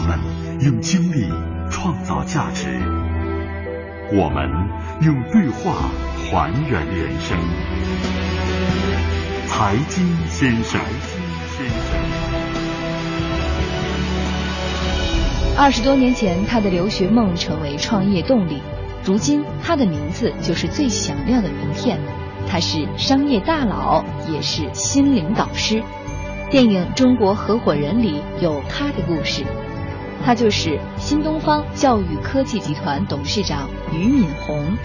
们用精力创造价值，我们用对话还原人生。财经先生，先生。二十多年前，他的留学梦成为创业动力。如今，他的名字就是最响亮的名片。他是商业大佬，也是心灵导师。电影《中国合伙人》里有他的故事，他就是新东方教育科技集团董事长俞敏洪。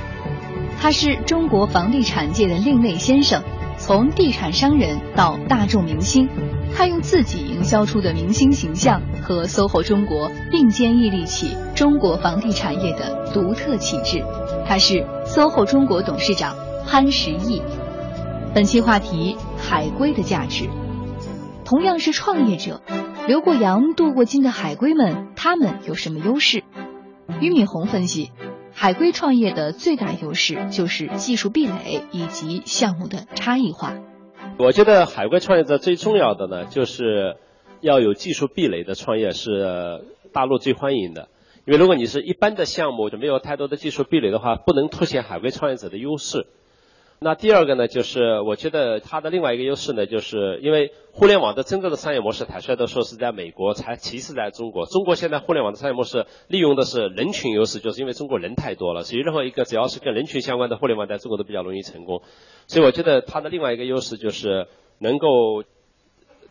他是中国房地产界的另类先生，从地产商人到大众明星，他用自己营销出的明星形象和 SOHO 中国并肩屹立起中国房地产业的独特气质。他是 SOHO 中国董事长潘石屹。本期话题：海归的价值。同样是创业者，留过洋、镀过金的海归们，他们有什么优势？俞敏洪分析，海归创业的最大优势就是技术壁垒以及项目的差异化。我觉得海归创业者最重要的呢，就是要有技术壁垒的创业是大陆最欢迎的。因为如果你是一般的项目，就没有太多的技术壁垒的话，不能凸显海归创业者的优势。那第二个呢，就是我觉得它的另外一个优势呢，就是因为互联网的真正的商业模式，坦率的说是在美国，才其次在中国。中国现在互联网的商业模式利用的是人群优势，就是因为中国人太多了，所以任何一个只要是跟人群相关的互联网，在中国都比较容易成功。所以我觉得它的另外一个优势就是能够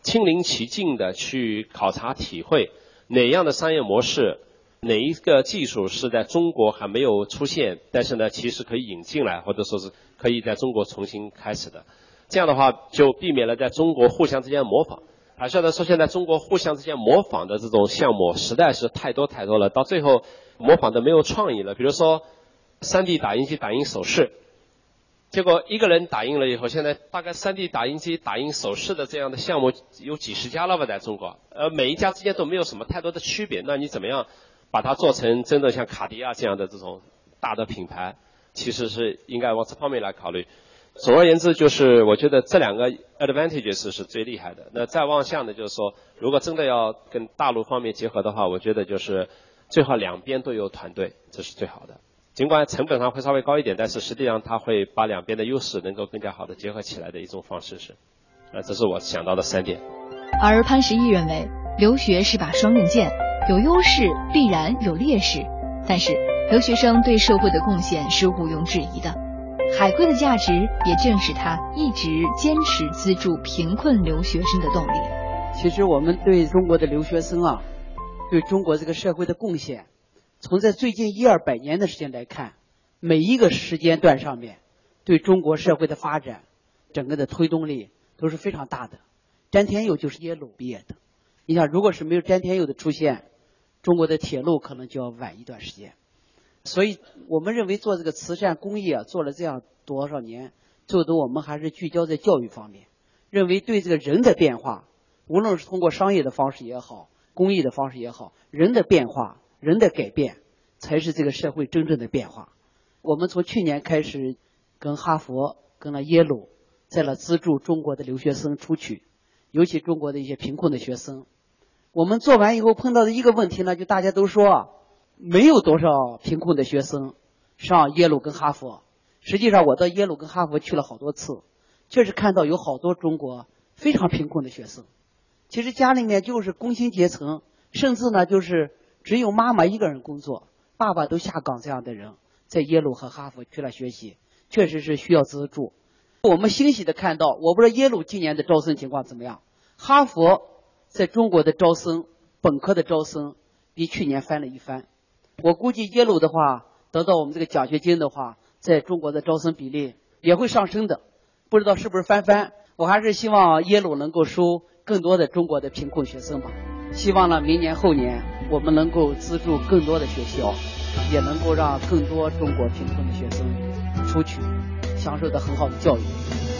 亲临其境的去考察体会哪样的商业模式。哪一个技术是在中国还没有出现，但是呢，其实可以引进来，或者说是可以在中国重新开始的。这样的话，就避免了在中国互相之间模仿。还晓得说，现在中国互相之间模仿的这种项目实在是太多太多了，到最后模仿的没有创意了。比如说三 D 打印机打印首饰，结果一个人打印了以后，现在大概三 D 打印机打印首饰的这样的项目有几十家了吧，在中国，呃，每一家之间都没有什么太多的区别。那你怎么样？把它做成真的像卡地亚这样的这种大的品牌，其实是应该往这方面来考虑。总而言之，就是我觉得这两个 advantages 是最厉害的。那再往下呢，就是说，如果真的要跟大陆方面结合的话，我觉得就是最好两边都有团队，这是最好的。尽管成本上会稍微高一点，但是实际上它会把两边的优势能够更加好的结合起来的一种方式是。啊，这是我想到的三点。而潘石屹认为，留学是把双刃剑。有优势必然有劣势，但是留学生对社会的贡献是毋庸置疑的。海归的价值也正是他一直坚持资助贫困留学生的动力。其实我们对中国的留学生啊，对中国这个社会的贡献，从在最近一二百年的时间来看，每一个时间段上面，对中国社会的发展，整个的推动力都是非常大的。詹天佑就是耶鲁毕业的，你想，如果是没有詹天佑的出现，中国的铁路可能就要晚一段时间，所以我们认为做这个慈善公益啊，做了这样多少年，最后我们还是聚焦在教育方面，认为对这个人的变化，无论是通过商业的方式也好，公益的方式也好，人的变化、人的改变，才是这个社会真正的变化。我们从去年开始，跟哈佛、跟了耶鲁，在了资助中国的留学生出去，尤其中国的一些贫困的学生。我们做完以后碰到的一个问题呢，就大家都说没有多少贫困的学生上耶鲁跟哈佛。实际上，我到耶鲁跟哈佛去了好多次，确实看到有好多中国非常贫困的学生。其实家里面就是工薪阶层，甚至呢就是只有妈妈一个人工作，爸爸都下岗这样的人，在耶鲁和哈佛去了学习，确实是需要资助。我们欣喜的看到，我不知道耶鲁今年的招生情况怎么样，哈佛。在中国的招生，本科的招生比去年翻了一番。我估计耶鲁的话，得到我们这个奖学金的话，在中国的招生比例也会上升的。不知道是不是翻番？我还是希望耶鲁能够收更多的中国的贫困学生吧。希望呢，明年后年我们能够资助更多的学校，也能够让更多中国贫困的学生出去，享受的很好的教育。